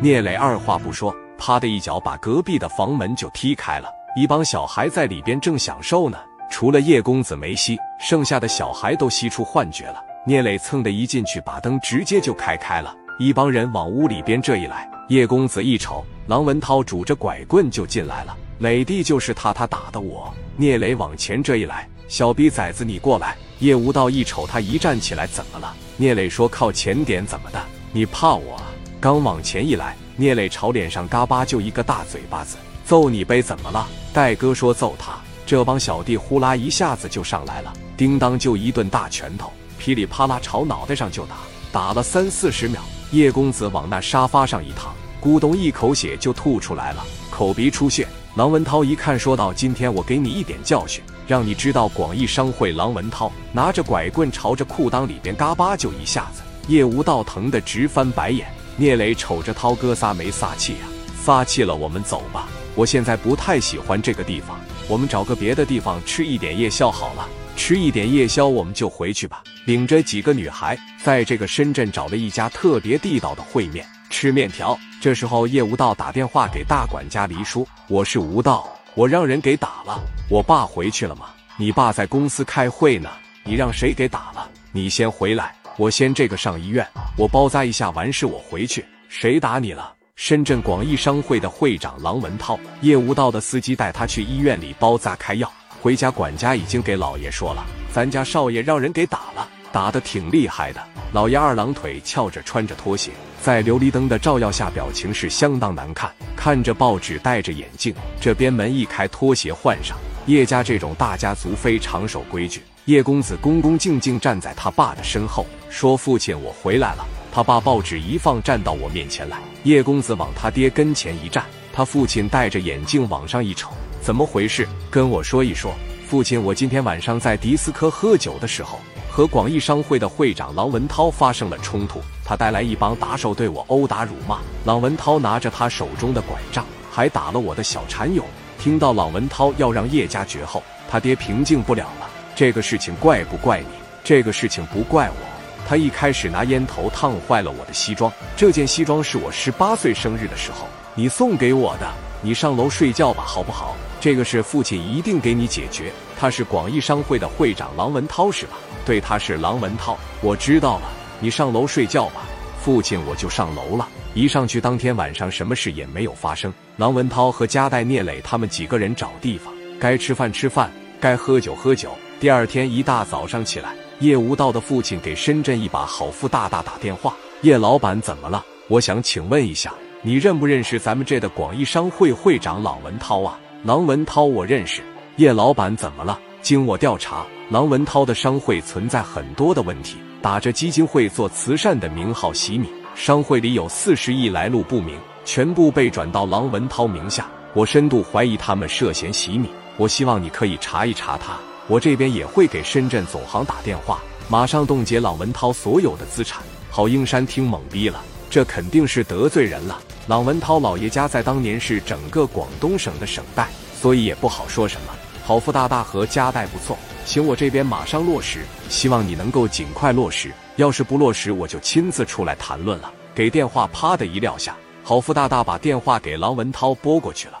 聂磊二话不说，啪的一脚把隔壁的房门就踢开了。一帮小孩在里边正享受呢，除了叶公子没吸，剩下的小孩都吸出幻觉了。聂磊蹭的一进去，把灯直接就开开了。一帮人往屋里边这一来，叶公子一瞅，郎文涛拄着拐棍就进来了。磊弟就是他，他打的我。聂磊往前这一来，小逼崽子你过来。叶无道一瞅他一站起来，怎么了？聂磊说靠前点，怎么的？你怕我？刚往前一来，聂磊朝脸上嘎巴就一个大嘴巴子，揍你呗？怎么了？戴哥说揍他。这帮小弟呼啦一下子就上来了，叮当就一顿大拳头，噼里啪啦朝脑袋上就打，打了三四十秒。叶公子往那沙发上一躺，咕咚一口血就吐出来了，口鼻出血。郎文涛一看，说道：“今天我给你一点教训，让你知道广义商会。”郎文涛拿着拐棍朝着裤裆里边嘎巴就一下子，叶无道疼得直翻白眼。聂磊瞅着涛哥撒没撒气呀？撒气了，我们走吧。我现在不太喜欢这个地方，我们找个别的地方吃一点夜宵好了。吃一点夜宵，我们就回去吧。领着几个女孩，在这个深圳找了一家特别地道的烩面，吃面条。这时候，叶无道打电话给大管家黎叔：“我是无道，我让人给打了。我爸回去了吗？你爸在公司开会呢。你让谁给打了？你先回来，我先这个上医院，我包扎一下，完事我回去。谁打你了？深圳广义商会的会长郎文涛。叶无道的司机带他去医院里包扎开药。”回家，管家已经给老爷说了，咱家少爷让人给打了，打的挺厉害的。老爷二郎腿翘着，穿着拖鞋，在琉璃灯的照耀下，表情是相当难看。看着报纸，戴着眼镜，这边门一开，拖鞋换上。叶家这种大家族非常守规矩。叶公子恭恭敬敬站在他爸的身后，说：“父亲，我回来了。”他爸报纸一放，站到我面前来。叶公子往他爹跟前一站，他父亲戴着眼镜往上一瞅。怎么回事？跟我说一说，父亲，我今天晚上在迪斯科喝酒的时候，和广义商会的会长郎文涛发生了冲突，他带来一帮打手对我殴打辱骂，郎文涛拿着他手中的拐杖，还打了我的小禅友。听到郎文涛要让叶家绝后，他爹平静不了了。这个事情怪不怪你？这个事情不怪我。他一开始拿烟头烫坏了我的西装，这件西装是我十八岁生日的时候你送给我的。你上楼睡觉吧，好不好？这个事父亲一定给你解决。他是广义商会的会长郎文涛，是吧？对，他是郎文涛。我知道了，你上楼睡觉吧。父亲，我就上楼了。一上去，当天晚上什么事也没有发生。郎文涛和加代聂磊他们几个人找地方，该吃饭吃饭，该喝酒喝酒。第二天一大早上起来，叶无道的父亲给深圳一把好富大大打电话：“叶老板怎么了？我想请问一下。”你认不认识咱们这的广义商会会长郎文涛啊？郎文涛我认识。叶老板怎么了？经我调查，郎文涛的商会存在很多的问题，打着基金会做慈善的名号洗米，商会里有四十亿来路不明，全部被转到郎文涛名下。我深度怀疑他们涉嫌洗米，我希望你可以查一查他。我这边也会给深圳总行打电话，马上冻结郎文涛所有的资产。郝英山听懵逼了。这肯定是得罪人了。郎文涛老爷家在当年是整个广东省的省代，所以也不好说什么。好富大大和家代不错，请我这边马上落实，希望你能够尽快落实。要是不落实，我就亲自出来谈论了。给电话啪的一撂下，好富大大把电话给郎文涛拨过去了。